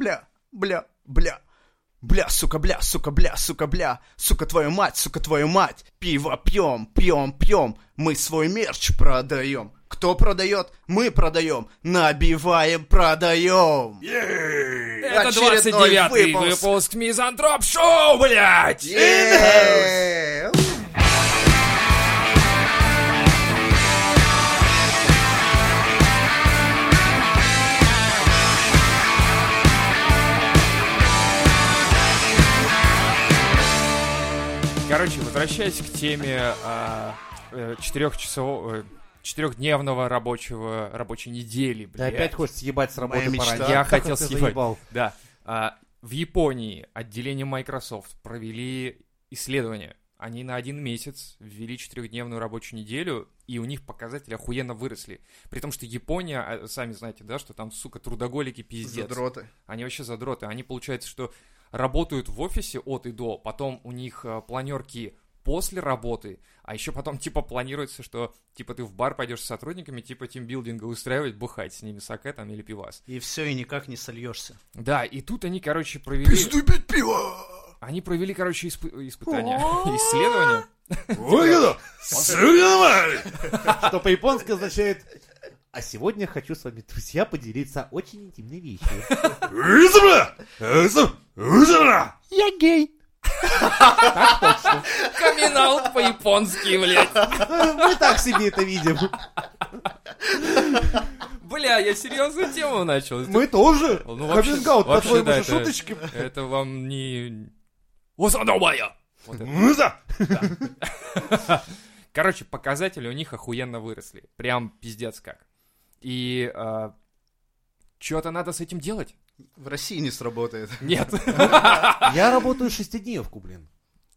бля, бля, бля. Бля, сука, бля, сука, бля, сука, бля, сука, твою мать, сука, твою мать. Пиво пьем, пьем, пьем, мы свой мерч продаем. Кто продает? Мы продаем. Набиваем, продаем. Это Очередной 29-й выпуск. выпуск Мизантроп Шоу, блядь! Е-е-е! Короче, возвращаясь к теме а, э, четырехчасового, четырехдневного рабочего рабочей недели, Ты блядь. опять хочешь съебать с работы Моя мечта. пораньше? Я Как хотел ты съебать. заебал? Да. А, в Японии отделение Microsoft провели исследование. Они на один месяц ввели четырехдневную рабочую неделю, и у них показатели охуенно выросли. При том, что Япония, а, сами знаете, да, что там, сука, трудоголики пиздец. Задроты. Они вообще задроты. Они, получается, что работают в офисе от и до, потом у них э, планерки после работы, а еще потом, типа, планируется, что, типа, ты в бар пойдешь с сотрудниками, типа, тимбилдинга устраивать, бухать с ними саке там или пивас. И все, и никак не сольешься. Да, и тут они, короче, провели... пить пиво! Они провели, короче, испы- испытания, исследования. Что по-японски означает «А сегодня хочу с вами, друзья, поделиться очень интимной вещью». Я гей. Камин по-японски, блядь. Мы так себе это видим. Бля, я серьезную тему начал. Мы тоже. Ну, вообще- Каминг-аут, вообще, по-твоему, да, это- шуточки. Это вам не... Осадомая! Вот! Короче, показатели у них охуенно выросли. Прям пиздец как. И что-то надо с этим делать? В России не сработает. Нет. Я работаю шестидневку, блин.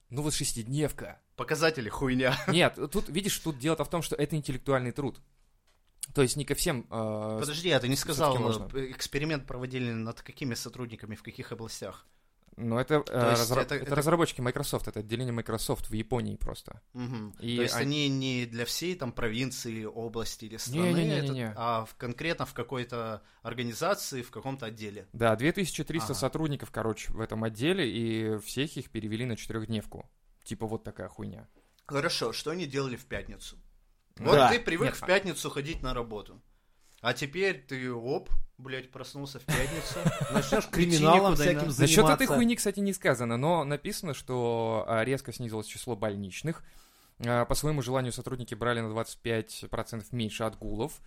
Ну вот шестидневка. Показатели хуйня. Нет, тут, видишь, тут дело-то в том, что это интеллектуальный труд. То есть не ко всем... э, Подожди, а ты не сказал, э, эксперимент проводили над какими сотрудниками, в каких областях? Но это, э, разра- это- это это- разработчики Microsoft, это отделение Microsoft в Японии просто. Мгм. И То есть они- они не для всей там провинции, области или страны, Не-не-не-не-не. это- а в- конкретно в какой-то организации, в каком-то отделе. Да, 2300 Ага. сотрудников, короче, в этом отделе, и всех их перевели на четырехдневку. Типа вот такая хуйня. Хорошо, что они делали в пятницу? Да. Вот ты привык Нет, в пятницу ходить на работу. А теперь ты, оп, блядь, проснулся в пятницу. Начнешь криминалом всяким надо. Насчет этой заниматься. хуйни, кстати, не сказано, но написано, что а, резко снизилось число больничных. А, По своему желанию сотрудники брали на 25% меньше отгулов.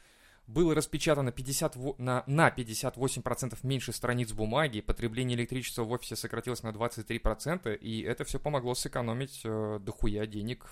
Было распечатано 50, во- на, на 58% меньше страниц бумаги, потребление электричества в офисе сократилось на 23%, и это все помогло сэкономить э, дохуя денег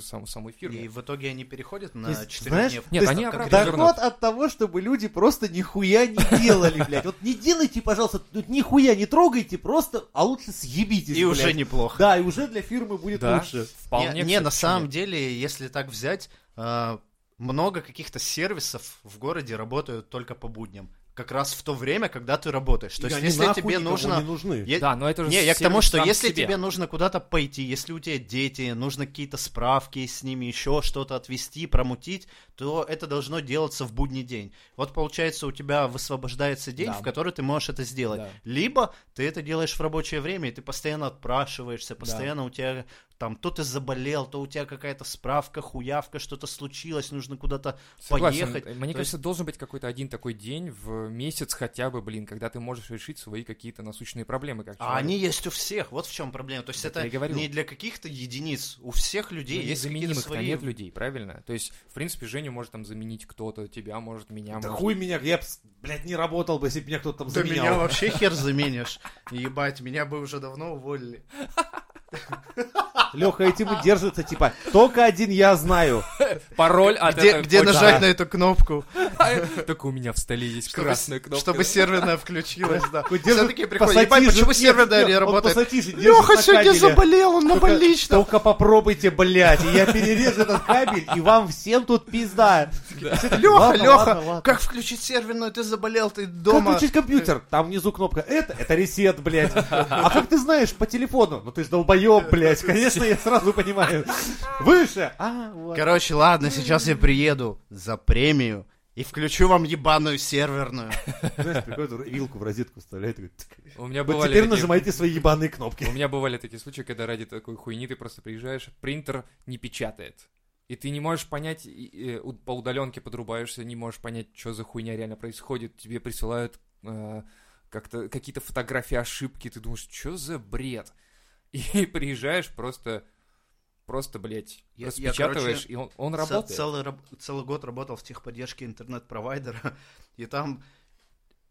сам- самой фирме. И в итоге они переходят на есть, четырехдневку. Нет, То они обратно Доход вернут. от того, чтобы люди просто нихуя не делали, блядь. Вот не делайте, пожалуйста, тут нихуя не трогайте, просто, а лучше съебитесь, И уже блядь. неплохо. Да, и уже для фирмы будет Да, лучше. вполне, не, не, на самом деле, если так взять, а, много каких-то сервисов в городе работают только по будням. Как раз в то время, когда ты работаешь. То И есть, они если нахуй тебе нужно... не нужны. Нет. Да, но это же Не, я к тому, что если тебе нужно куда-то пойти, если у тебя дети, нужно какие-то справки с ними, еще что-то отвести, промутить, то это должно делаться в будний день. Вот получается, у тебя высвобождается день, Да. в который ты можешь это сделать. Да. Либо ты это делаешь в рабочее время, и ты постоянно отпрашиваешься, постоянно у тебя там то ты заболел, то у тебя какая-то справка, хуявка, что-то случилось, нужно куда-то Согласен. поехать. Мне То кажется, должен быть какой-то один такой день в месяц хотя бы, блин, когда ты можешь решить свои какие-то насущные проблемы. Как А человек. они есть у всех, вот в чем проблема. То есть Так это говорю. не для каких-то единиц, у всех людей Ну, есть какие-то свои... нет людей, правильно? То есть, в принципе, Женю может там заменить кто-то, тебя может, меня Да может. хуй меня, я блядь, не работал бы, если бы меня кто-то там Да заменял. меня вообще хер заменишь. Ебать, меня бы уже давно уволили. Леха этим и держится, типа, только один я знаю. Пароль от Где, этого где нажать на эту кнопку, Только у меня в столе есть чтобы, красная кнопка. чтобы серверная включилась, да. Такой Все держит такие приходят, пассатижи. ебать, почему серверная не работает? Леха сегодня заболел, он на Только- больничном. Только попробуйте, блядь, и я перережу этот кабель, и вам всем тут пизда. Леха, Леха, как включить серверную? Ты заболел, ты Как дома. включить компьютер? Там внизу кнопка «Это», это ресет, блядь. А как ты знаешь по телефону? Ну ты ж долбоеб, блядь. Конечно, я сразу понимаю. Выше. А, вот. Короче, ладно, сейчас я приеду за премию, и включу вам ебаную серверную. Знаешь, приходит, вилку в розетку вставляет, и говорит. У меня вот бывали теперь такие- нажимайте свои ебаные кнопки. У меня бывали такие случаи, когда ради такой хуйни ты просто приезжаешь, принтер не печатает. И ты не можешь понять, и- и, у- по удаленке подрубаешься, не можешь понять, что за хуйня реально происходит. Тебе присылают э, как-то какие-то фотографии ошибки, ты думаешь, что за бред? И приезжаешь просто, просто, блядь, Я- я, распечатываешь, короче, и он, он работает. Целый, целый год работал в техподдержке интернет-провайдера, и там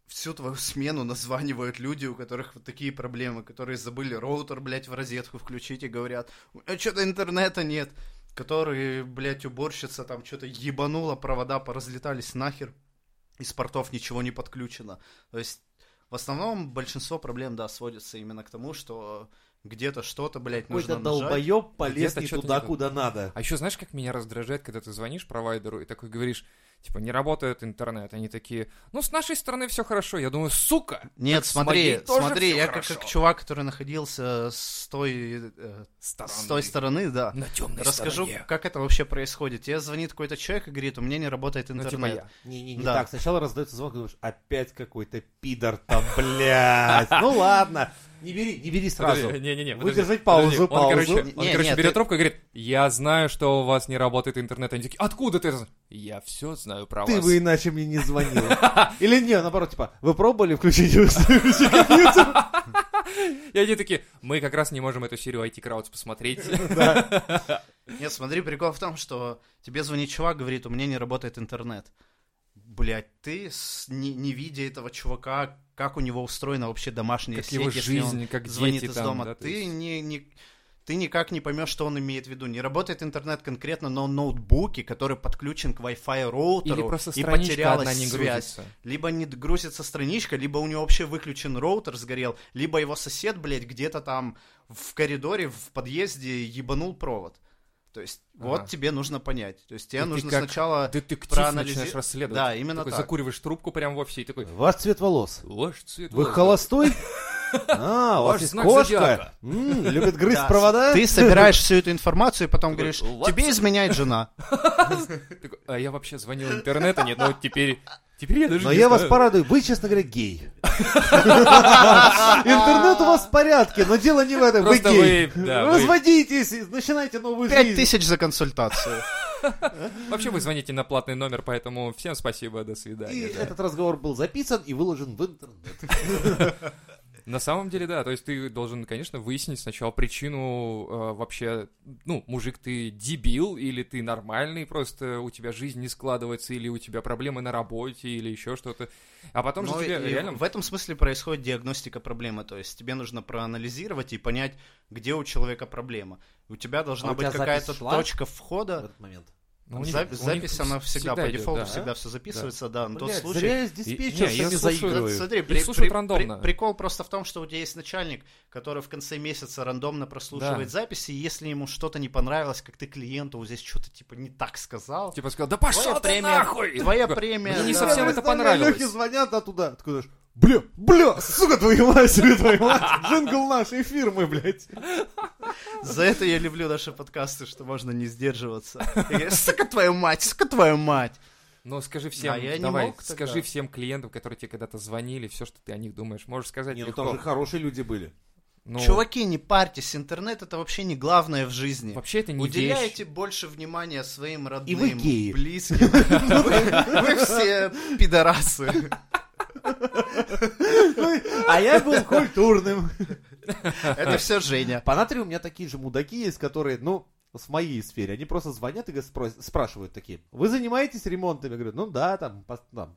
всю твою смену названивают люди, у которых вот такие проблемы, которые забыли роутер, блядь, в розетку включить и говорят, а что-то интернета нет, которые, блядь, уборщица там что-то ебанула, провода поразлетались нахер, из портов ничего не подключено. То есть, в основном, большинство проблем, да, сводится именно к тому, что где-то что-то, блядь, нужно Какой-то долбоеб полез не туда, не то. куда надо. А еще знаешь, как меня раздражает, когда ты звонишь провайдеру и такой говоришь, типа, не работает интернет. Они такие, ну, с нашей стороны все хорошо. Я думаю, сука! Нет, смотри, смотри, я как, как чувак, который находился с той, э, Стороны. с той стороны, да. На темной Расскажу, стороне. как это вообще происходит. Тебе звонит какой-то человек и говорит, у меня не работает Ну, интернет. типа я. Не-не-не Да. так. Сначала раздается звонок, и думаешь, опять какой-то пидор там, блядь. Ну ладно, не бери, не бери сразу. Не-не-не. Выдержать подожди, паузу, подожди. Он, паузу. короче, он, Не, короче, не, берет ты- трубку и говорит, я знаю, что у вас не работает интернет. Они такие, откуда ты это знаешь?» Я все знаю про Ты вас. бы иначе мне не звонил. Или не, наоборот, типа, вы пробовали включить компьютер? И они такие, мы как раз не можем эту серию IT Crowds посмотреть. Нет, смотри, прикол в том, что тебе звонит чувак, говорит, у меня не работает интернет. Блять, ты, не, не видя этого чувака, как у него устроена вообще домашняя Как сеть, его если он жизнь, как звонит из там, дома, да, ты есть. не, не ты никак не поймешь, что он имеет в виду. Не работает интернет конкретно на ноутбуке, который подключен к Wi-Fi роутеру Или просто и потерялась одна не связь. грузится. Либо не грузится страничка, либо у него вообще выключен роутер, сгорел, либо его сосед, блядь, где-то там в коридоре, в подъезде ебанул провод. То есть, вот Ага. тебе нужно понять. То есть, тебе И ты нужно как сначала... Детектив проанализи- начинаешь расследовать. Да, именно Такой так. закуриваешь трубку прям в офисе и такой, Ваш цвет волос. ваш цвет Вы волос». холостой? А, у вас Ваш есть кошка? Любит грызть Да, провода? Ты собираешь всю эту информацию и потом говоришь, «Вот тебе изменяет жена. А я вообще звонил интернета, нет, но теперь... Теперь я даже Но не я вас порадую, вы, честно говоря, гей. Интернет у вас в порядке, но дело не в этом, вы гей. Разводитесь, и начинайте новую Пять жизнь. тысяч за консультацию. Вообще вы звоните на платный номер, поэтому всем спасибо, до И свидания. да. этот разговор был записан и выложен в интернет. На самом деле, да, то есть ты должен, конечно, выяснить сначала причину э, вообще, ну, мужик, ты дебил, или ты нормальный, просто у тебя жизнь не складывается, или у тебя проблемы на работе, или еще что-то. А потом Ну, же тебе и реально... В этом смысле происходит диагностика проблемы. То есть тебе нужно проанализировать и понять, где у человека проблема. У тебя должна А быть какая-то точка В входа. этот момент. Ну, них- Зап- у них запись, она всегда, по идет, дефолту да. всегда все записывается, да. на тот Блядь, случай. зря я с И- не, диспетчершами я слушаю- заигрываю. Да, смотри, при- при- рандомно. при- прикол просто в том, что у тебя есть начальник, который в конце месяца рандомно прослушивает Да. записи, и если ему что-то не понравилось, как ты клиенту вот здесь что-то типа не так сказал, Типа сказал, да пошел твоя ты премия, нахуй! твоя премия, Мне не да. совсем это понравилось. звонят оттуда. Ты говоришь, бля, бля, сука твою мать, твою мать, джингл нашей фирмы, блядь. За это я люблю наши подкасты, что можно не сдерживаться. Я сука твою мать, сука твою мать. Ну, скажи всем, Да, я не давай, мог тогда. скажи всем клиентам, которые тебе когда-то звонили, все, что ты о них думаешь. Можешь сказать Не, ну легко. там же хорошие люди были. Ну, Чуваки, не парьтесь, интернет это вообще не главное в жизни. вообще это не Уделяйте вещь. больше внимания своим родным, И вы геи. близким. Вы все пидорасы. А я был культурным. Это все Женя. По натри у меня такие же мудаки есть, которые, ну, в моей сфере, они просто звонят и спрашивают такие, вы занимаетесь ремонтом? Я говорю, ну да, там, там,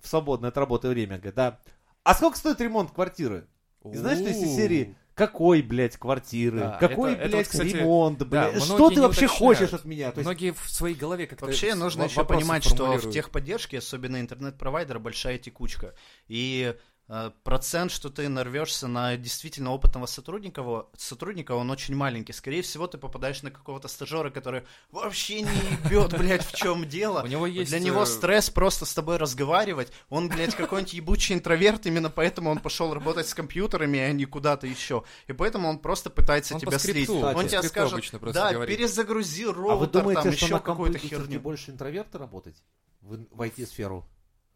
в свободное от работы время. Говорят, да. А сколько стоит ремонт квартиры? И знаешь, что из серии, какой, блядь, квартиры, Да, какой, это- это блядь, вот, кстати, ремонт, да, блядь, что многие ты вообще уточняют. хочешь от меня? То есть, Многие в своей голове как-то Вообще нужно еще понимать, что в техподдержке, особенно интернет-провайдера, большая текучка. И процент, что ты нарвешься на действительно опытного сотрудника, сотрудника, он очень маленький. Скорее всего, ты попадаешь на какого-то стажера, который вообще не ебет, блядь, в чем дело. У него есть... Для него э, стресс просто с тобой разговаривать. Он, блядь, какой-нибудь ебучий интроверт, именно поэтому он пошел работать с компьютерами, а не куда-то еще. И поэтому он просто пытается Он по тебя слить. скрипту, по Он тебе скажет, обычно просто да, говорит. перезагрузи а вы роутер, там думаете, что еще какую-то херню. больше интроверта работать? в, в IT-сферу.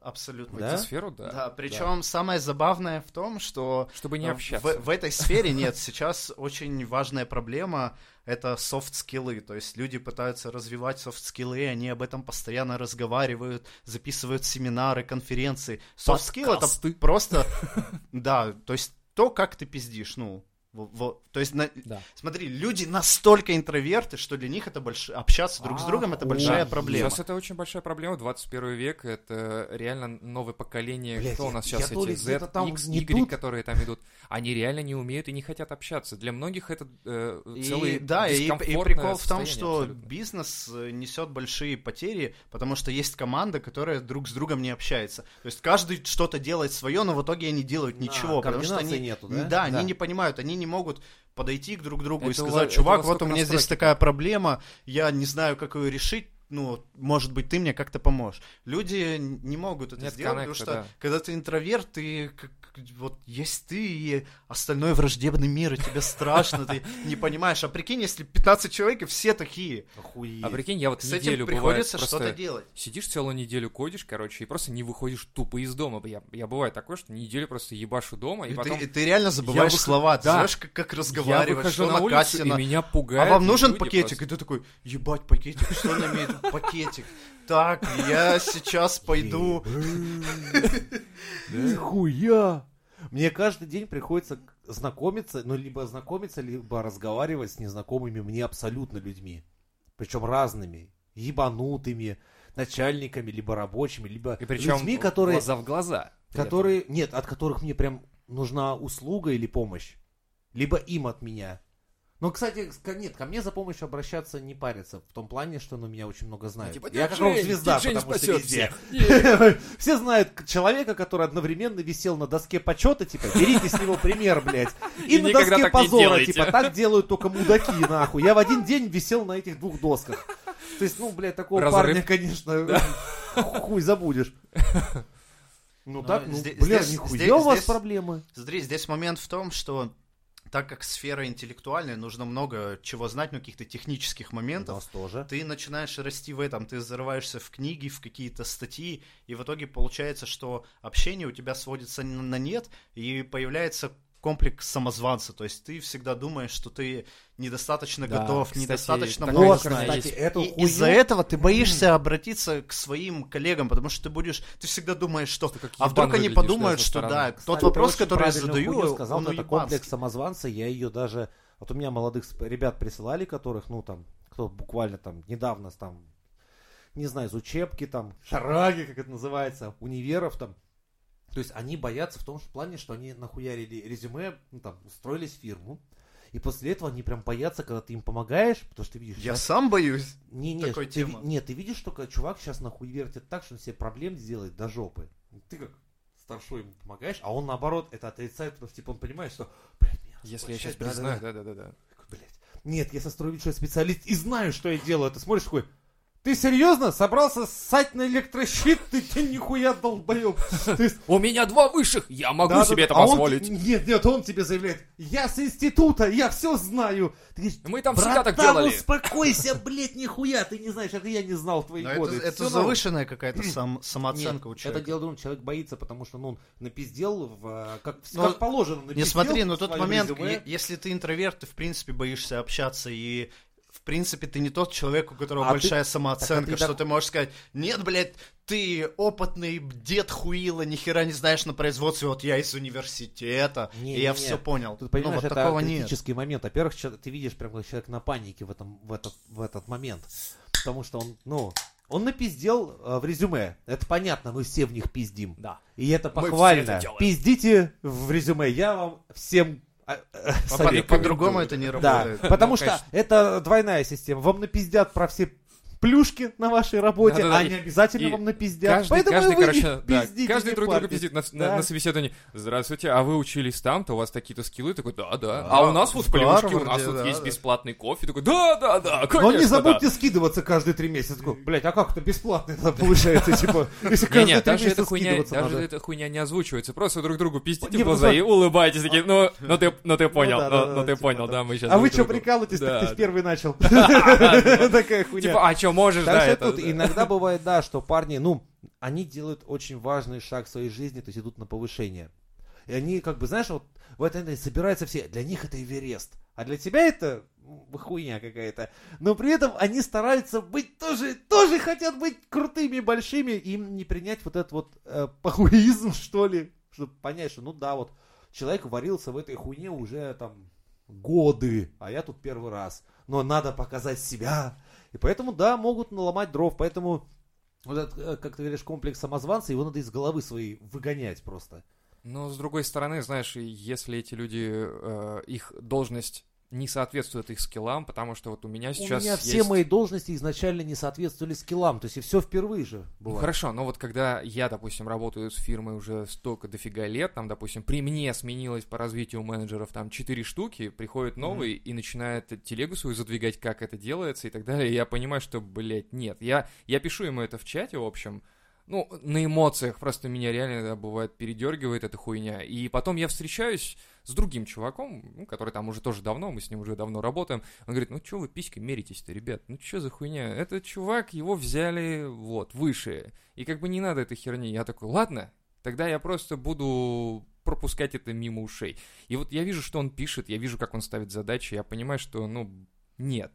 Абсолютно. В Да? IT-сферу, да. Да, причем самое забавное в том, что Чтобы не э, общаться. В, в этой сфере нет, сейчас очень важная проблема это soft skill ы, то есть люди пытаются развивать soft skill ы, они об этом постоянно разговаривают, записывают семинары, конференции. Soft skill это просто, да, то есть то, как ты пиздишь, ну, во- во- то есть, на- Да. смотри, люди настолько интроверты, что для них это больш... общаться друг с другом это большая Охуеть. проблема. Сейчас это очень большая проблема. 21 век это реально новое поколение. Блядь, Кто у я- нас я сейчас ли эти Z, там X, Y, тут. которые там идут? Они реально не умеют и не хотят общаться. Для многих это э, И, целый да, и, и прикол в том, что абсолютно. бизнес э, несет большие потери, потому что есть команда, которая друг с другом не общается. То есть каждый что-то делает свое, но в итоге они делают Да, ничего, потому что они, нету, да? да, они Да. не понимают, они не могут подойти к друг другу и Это у сказать, чувак, вот у меня здесь такая проблема, я не знаю, как ее решить. Ну, может быть, ты мне как-то поможешь. Люди не могут это Нет сделать, потому коннекта, что да. когда ты интроверт, ты как- вот есть ты и остальной враждебный мир, и тебе страшно, ты не понимаешь. А прикинь, если 15 человек, и все такие. Охуеть. А прикинь, я вот С неделю этим приходится просто что-то делать. Сидишь целую неделю, кодишь, короче, и просто не выходишь тупо из дома. Я, я бывает такое, что неделю просто ебашу дома, и, И потом ты, и ты реально забываешь выхожу- слова, ты Да. знаешь, как, как я разговаривать, выхожу что на улицу, накатено. и меня А пугает. вам нужен пакетик? просто. И ты такой, ебать, пакетик, что он имеет пакетик? Так, я сейчас пойду. Нихуя! Мне каждый день приходится знакомиться, ну, либо знакомиться, либо разговаривать с незнакомыми мне абсолютно людьми. Причем разными. Ебанутыми, начальниками, либо рабочими, либо И причем людьми, которые, глаза в глаза. которые, нет, от которых мне прям нужна услуга или помощь. Либо им от меня. Но, кстати, нет, ко мне за помощью обращаться не парятся. В том плане, что ну, меня очень много знают. Типа, Я «Дядь как рок Жень, звезда, дядь Жень потому что везде. всех». Все знают человека, который одновременно висел на доске почета, типа, берите с него пример, блядь. И И на доске позора, типа, так делают только мудаки, нахуй. Я в один день висел на этих двух досках. То есть, ну, блядь, такого Разрыв. парня, конечно, хуй забудешь. Ну Ну, так, ну, здесь- бля, здесь- нихуя здесь- у вас здесь- проблемы. Смотри, здесь момент в том, что так как сфера интеллектуальная, нужно много чего знать, ну, каких-то технических У моментов. нас тоже. Ты начинаешь расти в этом, ты зарываешься в книги, в какие-то статьи, и в итоге получается, что общение у тебя сводится на нет, и появляется комплекс самозванца, то есть ты всегда думаешь, что ты недостаточно Да, готов, кстати, недостаточно много Вот, знаешь. кстати, эту И хуйню... из-за этого ты боишься обратиться к своим коллегам, потому что ты будешь, ты всегда думаешь, что, Что как а вдруг они подумают, да, что да, Кстати, тот вопрос, который я задаю, хуйню сказал, он это уебанский. комплекс самозванца, я ее даже... Вот у меня молодых ребят присылали, которых, ну, там, кто буквально там недавно, там, не знаю, из учебки, там, шараги, как это называется, универов, там. То есть они боятся в том что- плане, что они нахуярили резюме, ну, там, устроились в фирму, и после этого они прям боятся, когда ты им помогаешь, потому что ты видишь... Я щас- сам боюсь. не, не, такой ты, темы. нет, ты видишь, только чувак сейчас нахуй вертит так, что он себе проблем сделает до жопы. Ты как старшой ему помогаешь, а он наоборот это отрицает, потому что типа он понимает, что, блядь, меня Если я сейчас признаю, да-да-да». да-да-да. Блядь. Нет, я сострою вид, что я специалист и знаю, что я делаю. Ты смотришь такой, ты серьезно собрался ссать на электрощит? Ты, ты нихуя долбоеб. Есть, У меня два высших, я могу да, себе да, это а он- позволить. нет, нет, он тебе заявляет, я с института, я все знаю. Ты говоришь, Мы там всегда так «Братан, делали. успокойся, блядь, нихуя, ты не знаешь, это я не знал в твои Но это, годы. это завышенная какая-то сам, самооценка Нет, у человека. Это дело в том, человек боится, потому что ну, он напиздел, в, э, как, Ну, как положено, напиздел Не смотри, но тот момент, резюме. если ты интроверт, ты в принципе боишься общаться и в принципе ты не тот человек, у которого А большая ты- самооценка, так, а ты что так- ты можешь сказать, нет, блядь, ты опытный дед хуила, ни хера не знаешь на производстве, вот я из университета, Не, и я не, все не. понял. Тут, понимаешь, ну, вот это такого нет. критический момент. Во-первых, ты видишь, прям человек на панике в, этом, в, этот, в этот момент. Потому что он, ну, он напиздел э, в резюме. Это понятно, мы все в них пиздим. Да. И это Мы все похвально. это делаем. Пиздите в резюме. Я вам всем э, э, А по-. По-другому это не Да, работает. потому Ну, что это двойная система. Вам напиздят про все плюшки на вашей работе, Да-да-да, а и- не обязательно и вам напиздят. Каждый, Поэтому каждый, вы короче, да, пиздите, каждый друг друга пиздит на, на- Да. на собеседовании. Здравствуйте, а вы учились там-то, у вас такие-то скиллы? Такой, да, да. Да, А у нас вот плюшки, у нас тут да, есть да. бесплатный кофе. Такой, да, да, да, конечно, Но не да». забудьте скидываться каждые три месяца. Такой, Блять, а как это бесплатно получается, типа, если каждые три месяца эта, хуйня, скидываться даже эта хуйня не озвучивается. Просто друг другу пиздите в глаза и улыбайтесь. Такие, ну, ну ты, ну ты понял, да, да, ну, да, ну ты типа, понял, да. да, мы сейчас А вы что, прикалываетесь, ты первый начал. Такая хуйня. Типа, а что, можешь, Так да, что это... тут иногда бывает, да, что парни, ну, они делают очень важный шаг в своей жизни, то есть идут на повышение. И они, как бы, знаешь, вот в этой собираются все. Для них это Эверест. А для тебя это хуйня какая-то. Но при этом они стараются быть тоже, тоже хотят быть крутыми, большими. Им не принять вот этот вот э, похуизм, что ли. Чтобы понять, что ну да, вот человек варился в этой хуйне уже там годы, а я тут первый раз. Но надо показать себя. И поэтому, да, могут наломать дров. Поэтому вот этот, э, как ты говоришь, комплекс самозванца, его надо из головы своей выгонять просто. Но с другой стороны, знаешь, если эти люди, э, их должность не соответствует их скиллам, потому что вот у меня сейчас У меня все есть- мои должности изначально не соответствовали скиллам. То есть и все впервые же Ну, бывает. хорошо, но вот когда я, допустим, работаю с фирмой уже столько дофига лет, там, допустим, при мне сменилось по развитию менеджеров там 4 штуки, приходит новый и начинает телегу свою задвигать, как это делается и так далее, и я понимаю, что, блядь, нет. Я, я пишу ему это в чате, в общем, ну, на эмоциях просто меня реально иногда бывает передергивает эта хуйня. И потом я встречаюсь с другим чуваком, ну, который там уже тоже давно, мы с ним уже давно работаем. Он говорит, ну что вы писькой меритесь-то, ребят? Ну что за хуйня? Этот чувак, его взяли вот, выше. И как бы не надо этой херни. Я такой, ладно, тогда я просто буду пропускать это мимо ушей. И вот я вижу, что он пишет, я вижу, как он ставит задачи, я понимаю, что, ну, нет.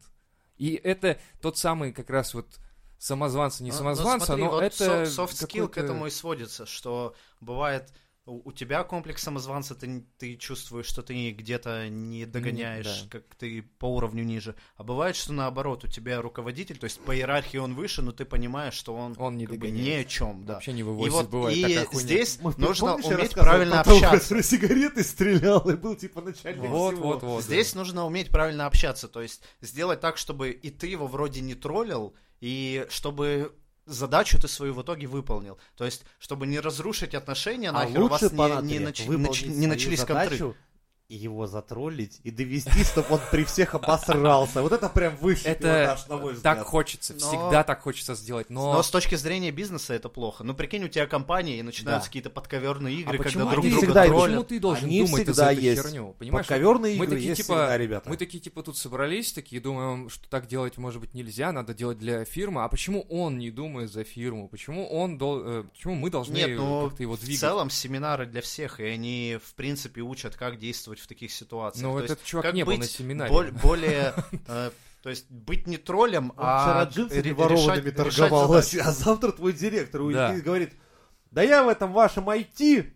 И это тот самый как раз вот самозванца, не Ну, ну, самозванца, смотри, но вот это со- soft skill к этому и сводится, что бывает у у тебя комплекс самозванца, ты, ты чувствуешь, что ты где-то не догоняешь, да. как ты по уровню ниже. А бывает, что наоборот, у тебя руководитель, то есть по иерархии он выше, но ты понимаешь, что он, Он не как бы ни о чем, да. Вообще не И вывозит, вот бывает и такая хуйня. здесь Мы- нужно помнишь, я уметь правильно общаться. который сигареты стрелял и был типа начальник Вот, всего. вот, вот. Здесь нужно уметь правильно общаться, то есть сделать так, чтобы и ты его вроде не троллил, и чтобы задачу ты свою в итоге выполнил. То есть, чтобы не разрушить отношения, А нахер у вас не, не, нач- не начались контры. задачу и его затроллить и довести, чтобы он при всех обосрался. Вот это прям высший Это пилотаж, на мой взгляд. так хочется, Но- всегда так хочется сделать, но... Но с точки зрения бизнеса это плохо. Ну, прикинь, у тебя компания, и начинаются Да. какие-то подковерные игры, а когда друг друга всегда- троллят. почему ты должен Они думать всегда за эту есть. херню? Понимаешь? Подковерные мы игры такие, есть типа, всегда, ребята. Мы такие, типа, тут собрались, такие думаем, что так делать, может быть, нельзя, надо делать для фирмы. А почему он не думает за фирму? Почему он дол- э, почему мы должны Нет, ну, как-то его в двигать? целом семинары для всех, и они, в принципе, учат, как действовать в таких ситуациях. Но То этот есть, чувак не был быть на семинаре. бол- более... э, То есть, быть не троллем, а вчера джинсами ворованными решать- торговал, решать задачи. а завтра твой директор уйдет и говорит, да я в этом вашем IT,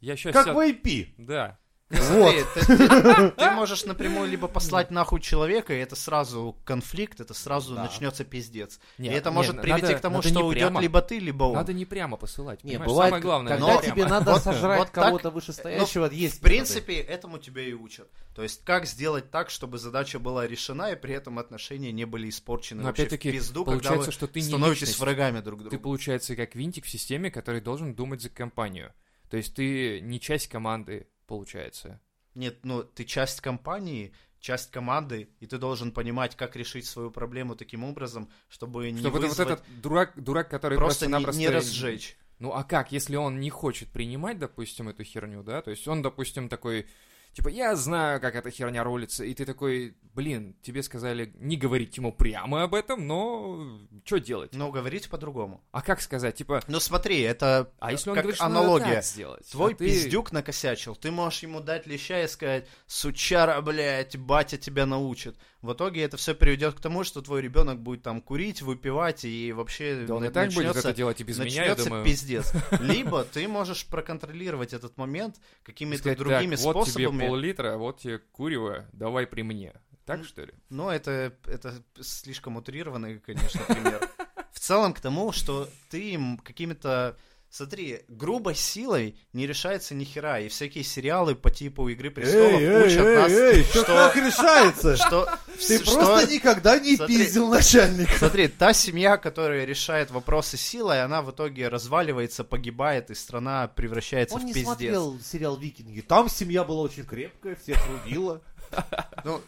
Я сейчас... как в IP. Да. Смотри, ты, можешь напрямую либо послать нахуй человека, и это сразу конфликт, это сразу начнется пиздец. И это может привести к тому, что не уйдет либо ты, либо он. Надо не прямо посылать. Не, понимаешь? бывает, Самое главное, когда тебе надо Вот- сожрать вот кого-то вышестоящего, есть В принципе, этому тебя и учат. То есть, как сделать так, чтобы задача была решена, и при этом отношения не были испорчены Но опять-таки, в пизду, когда получается, что ты не становитесь врагами друг друга. Ты, получается, как винтик в системе, который должен думать за компанию. То есть ты не часть команды, получается. Нет, ну, ты часть компании, часть команды, и ты должен понимать, как решить свою проблему таким образом, чтобы не Чтобы вызвать, вот этот дурак, дурак, который просто не, просто-напросто... не разжечь. Ну а как, если он не хочет принимать, допустим, эту херню, да? То есть он, допустим, такой, типа, я знаю, как эта херня рулится, и ты такой, блин, тебе сказали не говорить ему прямо об этом, но что делать? Но говорить по-другому. А как сказать, типа, Ну смотри, это а если он как говорит, что аналогия. сделать? Твой а ты- пиздюк накосячил, ты можешь ему дать леща и сказать, сучара, блядь, батя тебя научит. В итоге это все приведет к тому, что твой ребенок будет там курить, выпивать и вообще Да он и так будет это делать и без меня, я думаю. пиздец. Либо ты можешь проконтролировать этот момент какими-то Сказать, другими так, вот тебе способами. пол-литра, вот тебе курево, давай при мне. Так, что ли? Но это, это слишком утрированный, конечно, пример. В целом к тому, что ты им какими-то... Смотри, грубой силой не решается ни хера, и всякие сериалы по типу «Игры престолов» учат нас, что что... как решается? что Ты что- просто никогда не Смотри. пиздил начальника. Смотри, та семья, которая решает вопросы силой, она в итоге разваливается, погибает, и страна превращается Он в не пиздец. смотрел сериал «Викинги». Там семья была очень крепкая, всех рубила. Ну,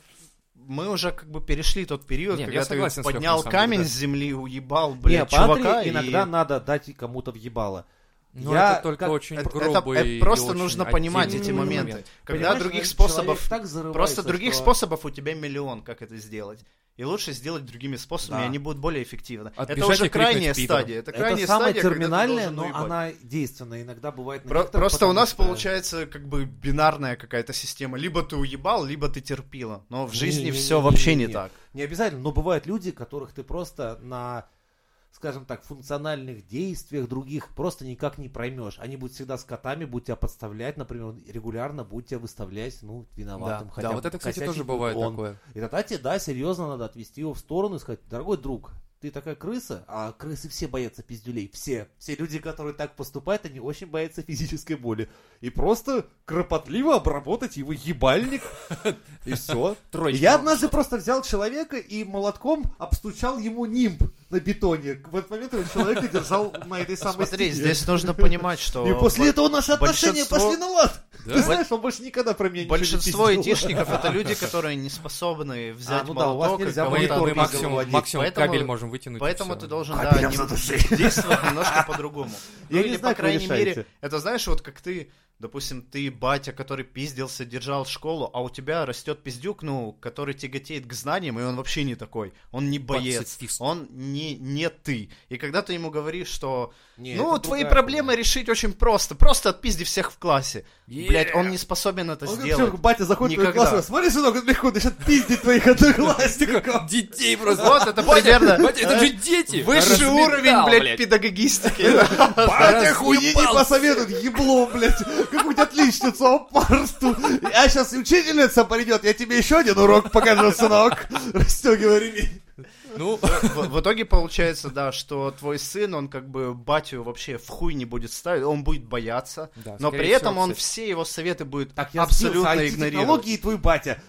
мы уже как бы перешли тот период, Нет, когда я согласен ты поднял самом деле, камень да. с земли, уебал, Не, блядь, патри чувака, и- иногда надо дать кому-то въебало. Ну, Я это только как- очень Это, грубый это- это и просто очень нужно понимать эти момент. моменты. Когда Понимаешь, других способов, так просто других что- способов у тебя миллион, как это сделать. и лучше сделать другими способами, Да. они будут более эффективны. это Отбежать уже и крикнуть крайняя стадия. Это Это крайняя самая стадия, терминальная, но уебать. она действенная. Иногда бывает на Про- просто у нас что- получается как бы бинарная какая-то система. Либо ты уебал, либо ты терпила. Но в жизни Не-не-не-не-не-не. все вообще не так. Не обязательно, но бывают люди, которых ты просто на, скажем так, функциональных действиях других просто никак не проймешь. Они будут всегда с котами, будут тебя подставлять, например, регулярно будут тебя выставлять, ну, виноватым. Да, хотя вот это, кстати, тоже бывает он. такое. И тогда тебе, да, серьезно надо отвести его в сторону и сказать, дорогой друг, ты такая крыса, а крысы все боятся пиздюлей, все. Все люди, которые так поступают, они очень боятся физической боли. И просто кропотливо обработать его ебальник, и все. Я однажды просто взял человека и молотком обстучал ему нимб на бетоне. В этот момент этого человека держал на этой самой Смотри, стене. здесь нужно понимать, что... И после этого наши отношения большинство- пошли на лад. Да? Ты знаешь, он больше никогда про меня не Большинство пиздил. айтишников это люди, которые не способны взять А, ну да, у вас молоток и нельзя Мы, монитор максимум, максимум Поэтому- кабель можем вытянуть. и Поэтому ты должен да, не- действовать немножко по-другому. Ну Я или, не по знаю, вы крайней мере, это знаешь, вот как ты, допустим, ты батя, который пиздился, держал школу, а у тебя растет пиздюк, ну, который тяготеет к знаниям, и он вообще не такой. Он не боец, он не, не ты. И когда ты ему говоришь, что, Не, ну, твои другая проблемы хуйня. решить очень просто, просто отпизди всех в классе. Yeah. Блять, он не способен это Он как сделать. всё, батя заходит в твой Никогда. класс, смотри, сынок, как легко начнет пиздить твоих одноклассников. Детей просто. Вот, это примерно Батя, это же дети! высший уровень, блядь, педагогистики. Батя хуйни не посоветует, ебло, блядь, какую-нибудь отличницу опарсту. А сейчас учительница придет, я тебе еще один урок покажу, сынок. Расстегивай ремень. Ну, В, в итоге получается, да, что твой сын, он как бы батю вообще в хуй не будет ставить, он будет бояться, Да, но при этом всего, он кстати. все его советы будет Так, я абсолютно сбился, игнорировать. IT-технологии и твой батя.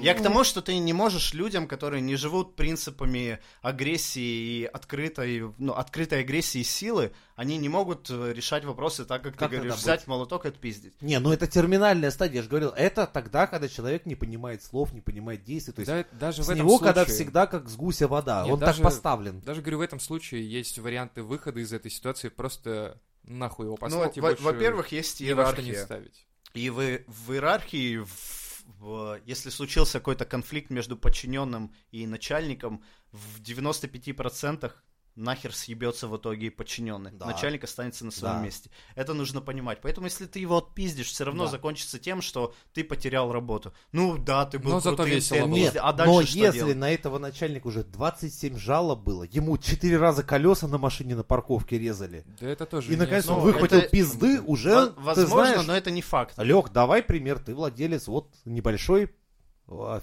Я к тому, что ты не можешь людям, которые не живут принципами агрессии и открытой, ну, открытой агрессии и силы, они не могут э, решать вопросы так, как, Как ты говоришь, взять быть? молоток и отпиздить. Не, ну это терминальная стадия, я же говорил, это тогда, когда человек не понимает слов, не понимает действий, то есть да, даже в с этом него когда случае- всегда как с гуся вода, Нет, он даже- так поставлен. Даже говорю, в этом случае есть варианты выхода из этой ситуации, просто нахуй его Ну, послать и во- больше во-первых, есть ни во что не иерархия. ставить. И в, в иерархии, в- в- если случился какой-то конфликт между подчиненным и начальником, в 95% нахер съебется в итоге и подчиненный. Да. Начальник останется на своем Да. месте. Это нужно понимать. Поэтому, если ты его отпиздишь, все равно Да. закончится тем, что ты потерял работу. Ну да, ты был Но зато крутым, весело ты было. Нет, а дальше но что если делать? на этого начальника уже 27 жалоб было, ему 4 раза колеса на машине на парковке резали, Да это тоже и не наконец он выхватил это- пизды, уже, Во- ты Возможно, знаешь, но это не факт. Лех, давай пример, ты владелец вот небольшой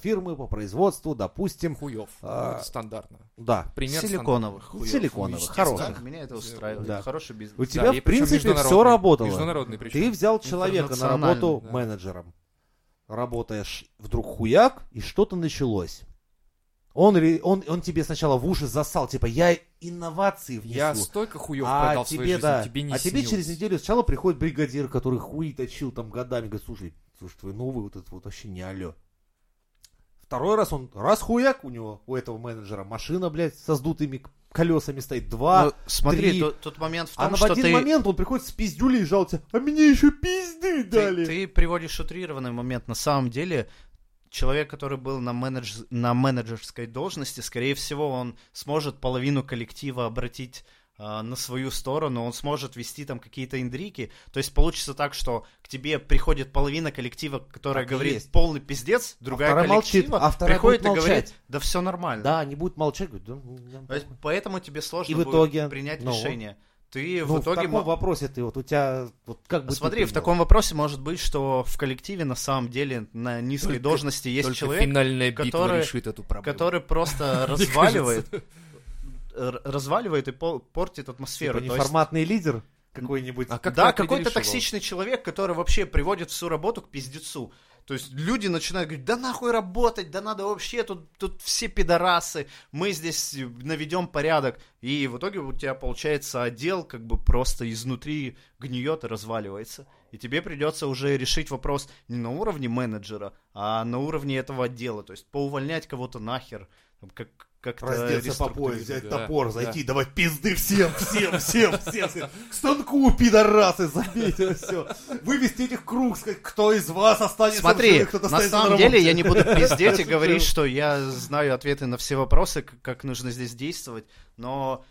фирмы по производству, допустим, Хуёв. А, Ну, это стандартно. да, Пример Силиконовых. хуёв. силиконовых, хороших. Да, меня это устраивает. Да. Хороший бизнес. У тебя, Да, в принципе, все работало. Международный причем. Ты взял человека на работу да. менеджером. Работаешь вдруг хуяк, и что-то началось. Он, он, он тебе сначала в уши засал, типа, я инновации внесу. Я столько хуев а продал тебе, жизни, да, тебе не а тебе снилось. через неделю сначала приходит бригадир, который хуй точил там годами, говорит, слушай, слушай, твой новый вот этот вот вообще не алё. Второй раз он, раз хуяк у него, у этого менеджера, машина, блядь, со сдутыми колесами стоит, два, Ну, смотри, три. тут, тут момент в а том, на в что один ты... момент он приходит с пиздюлей и жалуется, а мне еще пизды Ты, дали. ты приводишь утрированный момент. На самом деле, человек, который был на, менедж... на менеджерской должности, скорее всего, он сможет половину коллектива обратить а, на свою сторону, он сможет вести там какие-то индрики. То есть получится так, что к тебе приходит половина коллектива, которая Так говорит есть. полный пиздец, другая вторая молчит, коллектива а вторая приходит будет и говорит, молчать. да все нормально. Да, они будут молчать, говорят, да, ну, я- То есть поэтому тебе сложно И в будет итоге, принять ну, решение. Ты Ну, в итоге... в таком вопросе ты вот у тебя вот как бы Смотри, в таком вопросе может быть, что в коллективе на самом деле на низкой Только- должности есть Только человек, финальная битва который- решит эту проблему. который просто разваливает, разваливает и портит атмосферу. Типа То есть- неформатный лидер какой-нибудь. А как да, какой-то его? токсичный человек, который вообще приводит всю работу к пиздецу. То есть люди начинают говорить, да нахуй работать, да надо вообще, тут, тут все пидорасы, мы здесь наведем порядок. И в итоге у тебя получается отдел как бы просто изнутри гниет и разваливается. И тебе придется уже решить вопрос не на уровне менеджера, а на уровне этого отдела. То есть поувольнять кого-то нахер, как, как-то Раздеться по пояс, взять да, топор, да. зайти, давать пизды всем, всем, всем, всем. сказать, К станку, пидорасы, забейте все. Вывести этих круг, сказать, кто из вас останется Смотри, живых, кто-то на самом деле работе. я не буду пиздеть и говорить, что я знаю ответы на все вопросы, как нужно здесь действовать, но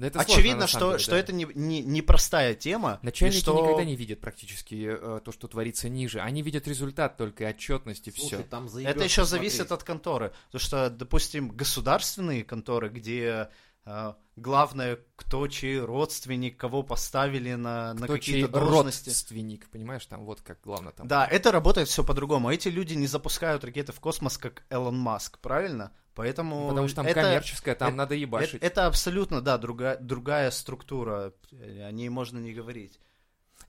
Да это сложно, очевидно, на что, деле, что да. это не, не, непростая тема. и Начальники что... никогда не видят практически э, то, что творится ниже. Они видят результат только отчетность и Слушай, все. там Это еще смотреть. зависит от конторы. Потому что, допустим, государственные конторы, где э, главное, кто чей родственник, кого поставили на, на Кто какие-то должности. родственник, понимаешь, там вот как главное там. Да, это работает все по-другому. Эти люди не запускают ракеты в космос, как Элон Маск, правильно? Поэтому Потому что там это, коммерческое, там это- надо это, ебашить. это абсолютно, да, другая, другая структура. О ней можно не говорить.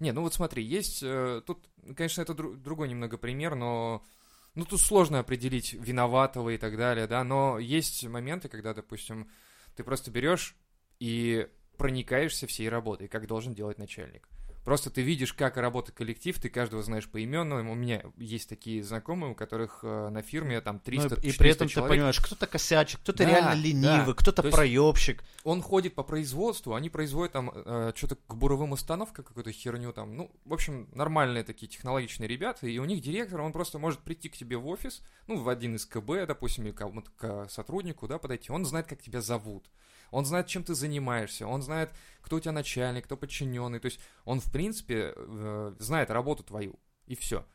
Не, ну вот смотри, есть... э, тут, конечно, это дру- другой немного пример, но... Ну, тут сложно определить виноватого и так далее, да, но есть моменты, когда, допустим, ты просто берешь и проникаешься всей работой, как должен делать начальник. Просто ты видишь, как работает коллектив, ты каждого знаешь поименно. У меня есть такие знакомые, у которых э, на фирме там 300 Ну, и при этом ты человек. понимаешь, кто-то косячит, кто-то Да, реально ленивый, да. кто-то То проебщик. он ходит по производству, они производят там что-то к буровым установкам, какую-то херню там. Ну, в общем, нормальные такие технологичные ребята, и у них директор, он просто может прийти к тебе в офис, ну, в один из КБ, допустим, или к к сотруднику, да, подойти. Он знает, как тебя зовут. Он знает, чем ты занимаешься, он знает, кто у тебя начальник, кто подчиненный. То есть он, в принципе, э, знает работу твою, и все.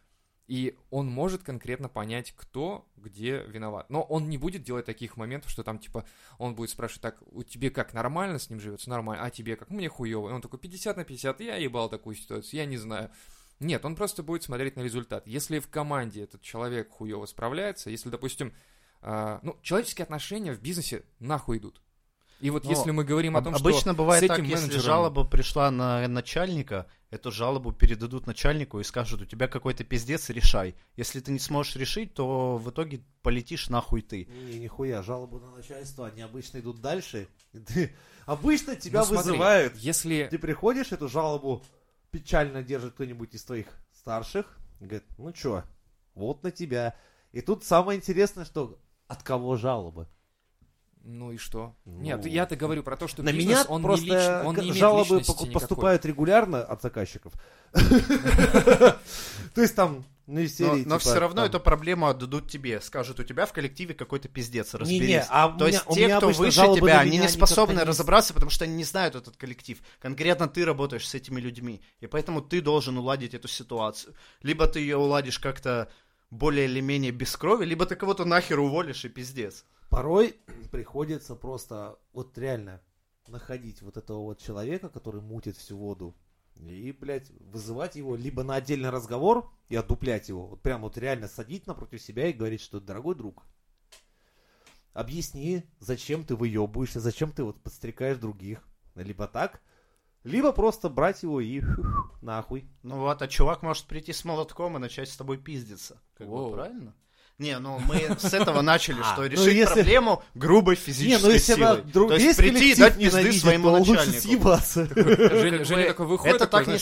И он может конкретно понять, кто где виноват. Но он не будет делать таких моментов, что там, типа, он будет спрашивать, так, у тебе как, нормально с ним живется? Нормально. А тебе как? Мне хуево. И он такой, 50 на 50, я ебал такую ситуацию, я не знаю. Нет, он просто будет смотреть на результат. Если в команде этот человек хуево справляется, если, допустим, а, ну, человеческие отношения в бизнесе нахуй идут. И вот Но если мы говорим о том, Об- Обычно что бывает с так, этим если менеджером- жалоба пришла на начальника, эту жалобу передадут начальнику и скажут, у тебя какой-то пиздец, решай. Если ты не сможешь решить, то в итоге полетишь нахуй ты. Не, нихуя, жалобы на начальство, они обычно идут дальше. Ты- Обычно тебя Ну, смотри, вызывают. Если Ты приходишь, эту жалобу печально держит кто-нибудь из твоих старших. и Говорит, ну чё, вот на тебя. И тут самое интересное, что от кого жалобы? Ну и что? Ну, Нет, я-то говорю про то, что на бизнес, меня он просто не лич- он не имеет жалобы никакой. поступают регулярно от заказчиков. То есть там, ну Но, серии, но типа, все равно там, эту проблему отдадут тебе. Скажут, у тебя в коллективе какой-то пиздец, разберись. А у То меня- есть у те, меня кто выше тебя, они не способны не- разобраться, потому что они не знают этот коллектив. Конкретно ты работаешь с этими людьми. И поэтому ты должен уладить эту ситуацию. Либо ты ее уладишь как-то более или менее без крови, либо ты кого-то нахер уволишь и пиздец. Порой приходится просто вот реально находить вот этого вот человека, который мутит всю воду, и, блядь, вызывать его либо на отдельный разговор и отдуплять его, вот прям вот реально садить напротив себя и говорить, что, дорогой друг, объясни, зачем ты выебываешься, зачем ты вот подстрекаешь других, либо так, либо просто брать его и нахуй. Ну вот, а чувак может прийти с молотком и начать с тобой пиздиться. Как бы, правильно? Не, ну мы с этого начали, А, что ну решить если- проблему грубой Не, физической ну если силой. друг- То есть прийти и дать пизды своему начальнику. съебаться. Женя, Женя такой выходит, это такой, так не...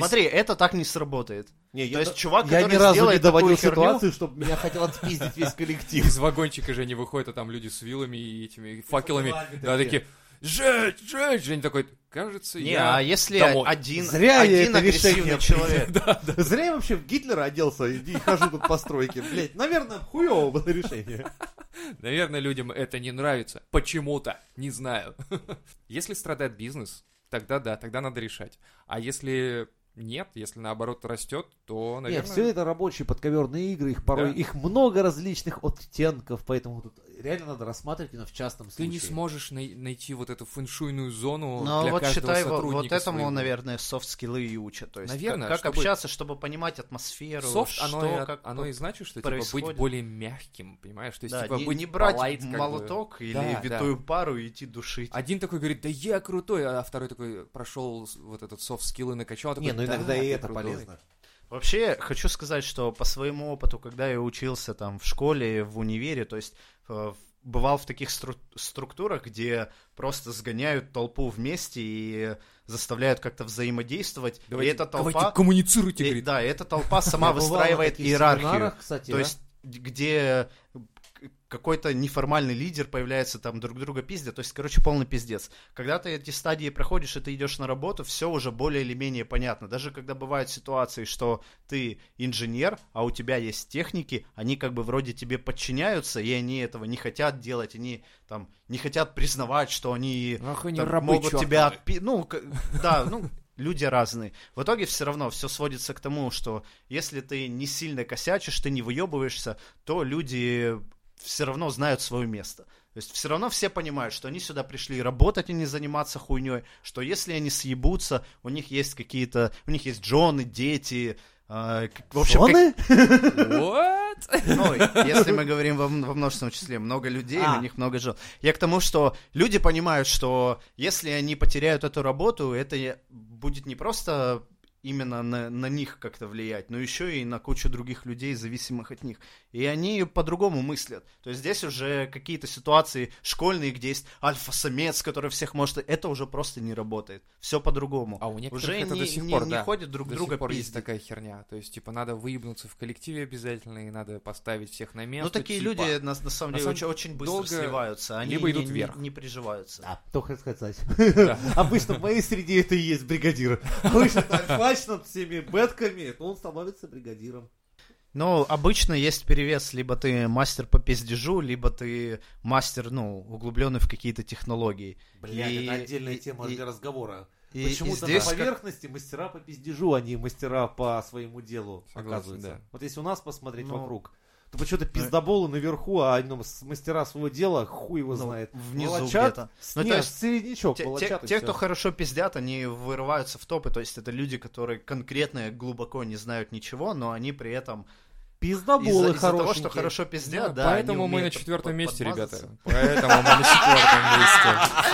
Смотри, это так не сработает. Не, То есть чувак, я который ни разу не сделает доводил херню- ситуацию, чтобы меня хотел отпиздить весь коллектив. из вагончика Женя выходит, а там люди с вилами и этими факелами. факелами Да, такие. Жень, Жень! Женя такой, кажется, Не, я а если домой». один, Зря я один это агрессивный решение человек... Зря я вообще в Гитлера оделся и хожу тут по стройке. Блять, наверное, хуево было решение. Наверное, людям это не нравится. Почему-то. Не знаю. Если страдает бизнес, тогда да, тогда надо решать. А если нет, если наоборот растет, то, наверное... Нет, все это рабочие подковерные игры, их порой, Да. их много различных оттенков, поэтому тут реально надо рассматривать именно в частном Ты случае. не сможешь най- найти вот эту фэншуйную зону Ну, для вот каждого считай, вот, вот сотрудника этому, своего. наверное, софт-скиллы и учат. То есть, Наверное, как, как чтобы- общаться, чтобы понимать атмосферу, Софт, что, оно, и, как оно и значит, что типа, происходит. быть более мягким, понимаешь? То есть, Да, типа, не, быть не брать polite, как бы. молоток или Да, витую пару и идти душить. Один такой говорит, да я крутой, а второй такой прошел вот этот софт-скиллы накачал. такой, Не, ну «Да, иногда и это крутой». полезно. Вообще, хочу сказать, что по своему опыту, когда я учился там в школе, в универе, то есть э, бывал в таких стру- структурах, где просто сгоняют толпу вместе и заставляют как-то взаимодействовать. Давайте, и эта толпа... давайте коммуницируйте, и- говорит. да, эта толпа сама выстраивает иерархию. кстати, То есть, где какой-то неформальный лидер появляется, там друг друга пиздят, то есть, короче, полный пиздец. Когда ты эти стадии проходишь, и ты идешь на работу, все уже более или менее понятно. Даже когда бывают ситуации, что ты инженер, а у тебя есть техники, они как бы вроде тебе подчиняются, и они этого не хотят делать, они там не хотят признавать, что они Ах, они там, рабы могут чёртовы. тебя отпи- Ну, да, ну, люди разные. В итоге все равно все сводится к тому, что если ты не сильно косячишь, ты не выебываешься, то люди все равно знают свое место. То есть все равно все понимают, что они сюда пришли работать, а не заниматься хуйней, что если они съебутся, у них есть какие-то, у них есть жены, дети, э, в общем, как- Жены? What? ну, если мы говорим во, во множественном числе, много людей, А. у них много жен. Я к тому, что люди понимают, что если они потеряют эту работу, это будет не просто именно на, на них как-то влиять, но еще и на кучу других людей, зависимых от них. И они по-другому мыслят. То есть здесь уже какие-то ситуации школьные, где есть альфа-самец, который всех может... Это уже просто не работает. Все по-другому. А у некоторых уже это не, до сих не- пор, не да. ходят друг До друга сих пор есть пиздить. такая херня. То есть, типа, надо выебнуться в коллективе обязательно, и надо поставить всех на место. Ну, такие типа. люди, на, на самом на деле, самом очень, очень быстро долго сливаются. Они либо не, идут не- вверх. не приживаются. Да, то хотел сказать. Да. Обычно в моей среде это и есть бригадир. Обычно альфач над всеми бэтками, то он становится бригадиром. Ну, обычно есть перевес, либо ты мастер по пиздежу, либо ты мастер, ну, углубленный в какие-то технологии. Блядь, И- это отдельная и- тема и- для разговора. И, Почему-то и здесь на как- поверхности мастера по пиздежу, а не мастера по своему делу, Согласен, оказывается. да. Вот если у нас посмотреть Ну, вокруг, то почему-то пиздоболы наверху, а ну, мастера своего дела хуй его ну, знает. внизу Волочат, где-то. Ну, нет, есть середнячок, Те, те- те, кто хорошо пиздят, они вырываются в топы, то есть это люди, которые конкретно глубоко не знают ничего, но они при этом Пиздоболы из-за, из-за того, что хорошо пиздят, Да, да, они поэтому мы на четвертом под- месте, ребята. Поэтому мы на четвертом месте.